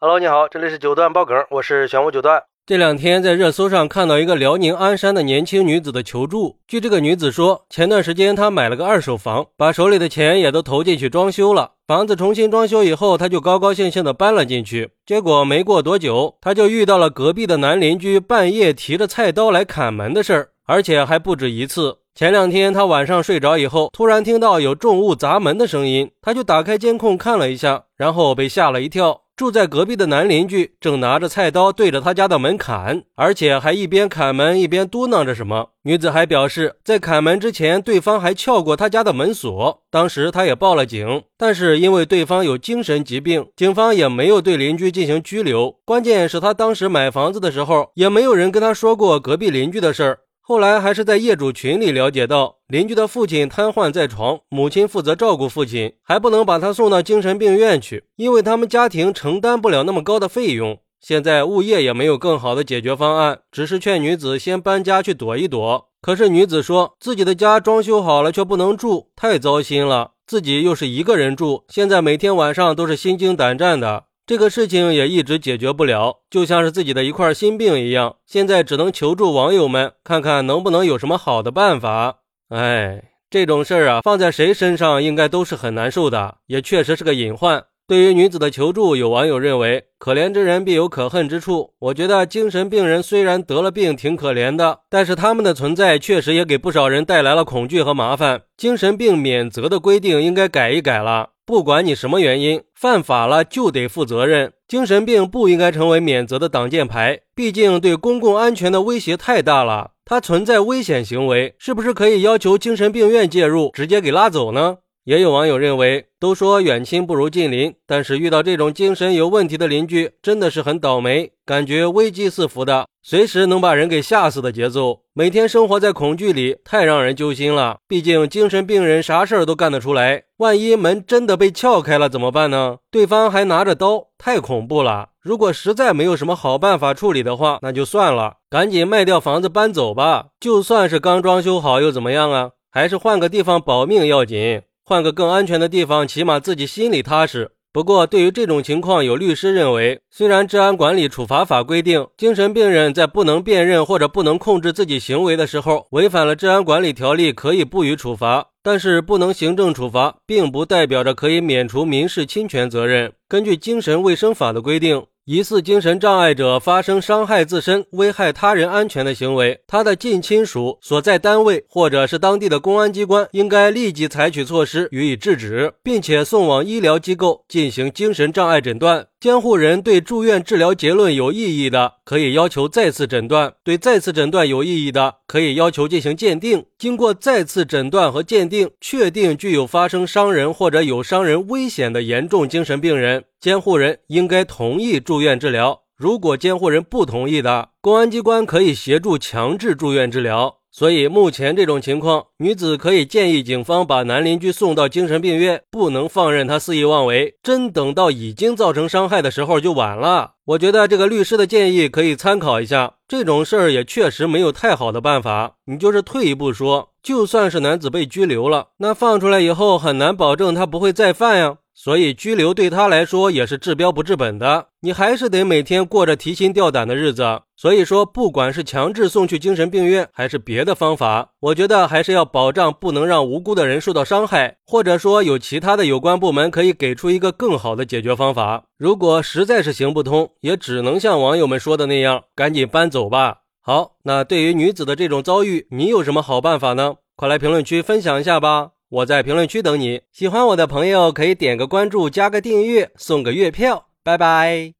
Hello，你好，这里是九段爆梗，我是玄武九段。这两天在热搜上看到一个辽宁鞍山的年轻女子的求助。据这个女子说，前段时间她买了个二手房，把手里的钱也都投进去装修了。房子重新装修以后，她就高高兴兴的搬了进去。结果没过多久，她就遇到了隔壁的男邻居半夜提着菜刀来砍门的事儿，而且还不止一次。前两天她晚上睡着以后，突然听到有重物砸门的声音，她就打开监控看了一下，然后被吓了一跳。住在隔壁的男邻居正拿着菜刀对着他家的门砍，而且还一边砍门一边嘟囔着什么。女子还表示，在砍门之前，对方还撬过他家的门锁。当时她也报了警，但是因为对方有精神疾病，警方也没有对邻居进行拘留。关键是，他当时买房子的时候，也没有人跟他说过隔壁邻居的事儿。后来还是在业主群里了解到，邻居的父亲瘫痪在床，母亲负责照顾父亲，还不能把他送到精神病院去，因为他们家庭承担不了那么高的费用。现在物业也没有更好的解决方案，只是劝女子先搬家去躲一躲。可是女子说自己的家装修好了却不能住，太糟心了，自己又是一个人住，现在每天晚上都是心惊胆战的。这个事情也一直解决不了，就像是自己的一块心病一样，现在只能求助网友们，看看能不能有什么好的办法。哎，这种事儿啊，放在谁身上应该都是很难受的，也确实是个隐患。对于女子的求助，有网友认为，可怜之人必有可恨之处。我觉得精神病人虽然得了病挺可怜的，但是他们的存在确实也给不少人带来了恐惧和麻烦。精神病免责的规定应该改一改了。不管你什么原因犯法了，就得负责任。精神病不应该成为免责的挡箭牌，毕竟对公共安全的威胁太大了。它存在危险行为，是不是可以要求精神病院介入，直接给拉走呢？也有网友认为，都说远亲不如近邻，但是遇到这种精神有问题的邻居，真的是很倒霉，感觉危机四伏的，随时能把人给吓死的节奏，每天生活在恐惧里，太让人揪心了。毕竟精神病人啥事儿都干得出来，万一门真的被撬开了怎么办呢？对方还拿着刀，太恐怖了。如果实在没有什么好办法处理的话，那就算了，赶紧卖掉房子搬走吧。就算是刚装修好又怎么样啊？还是换个地方保命要紧。换个更安全的地方，起码自己心里踏实。不过，对于这种情况，有律师认为，虽然治安管理处罚法规定，精神病人在不能辨认或者不能控制自己行为的时候，违反了治安管理条例，可以不予处罚。但是，不能行政处罚，并不代表着可以免除民事侵权责任。根据精神卫生法的规定。疑似精神障碍者发生伤害自身、危害他人安全的行为，他的近亲属、所在单位或者是当地的公安机关应该立即采取措施予以制止，并且送往医疗机构进行精神障碍诊断。监护人对住院治疗结论有异议的，可以要求再次诊断；对再次诊断有异议的，可以要求进行鉴定。经过再次诊断和鉴定，确定具有发生伤人或者有伤人危险的严重精神病人，监护人应该同意住院治疗。如果监护人不同意的，公安机关可以协助强制住院治疗。所以目前这种情况，女子可以建议警方把男邻居送到精神病院，不能放任他肆意妄为。真等到已经造成伤害的时候就晚了。我觉得这个律师的建议可以参考一下。这种事儿也确实没有太好的办法。你就是退一步说，就算是男子被拘留了，那放出来以后很难保证他不会再犯呀。所以拘留对他来说也是治标不治本的，你还是得每天过着提心吊胆的日子。所以说，不管是强制送去精神病院，还是别的方法，我觉得还是要保障，不能让无辜的人受到伤害，或者说有其他的有关部门可以给出一个更好的解决方法。如果实在是行不通，也只能像网友们说的那样，赶紧搬走吧。好，那对于女子的这种遭遇，你有什么好办法呢？快来评论区分享一下吧。我在评论区等你，喜欢我的朋友可以点个关注，加个订阅，送个月票，拜拜。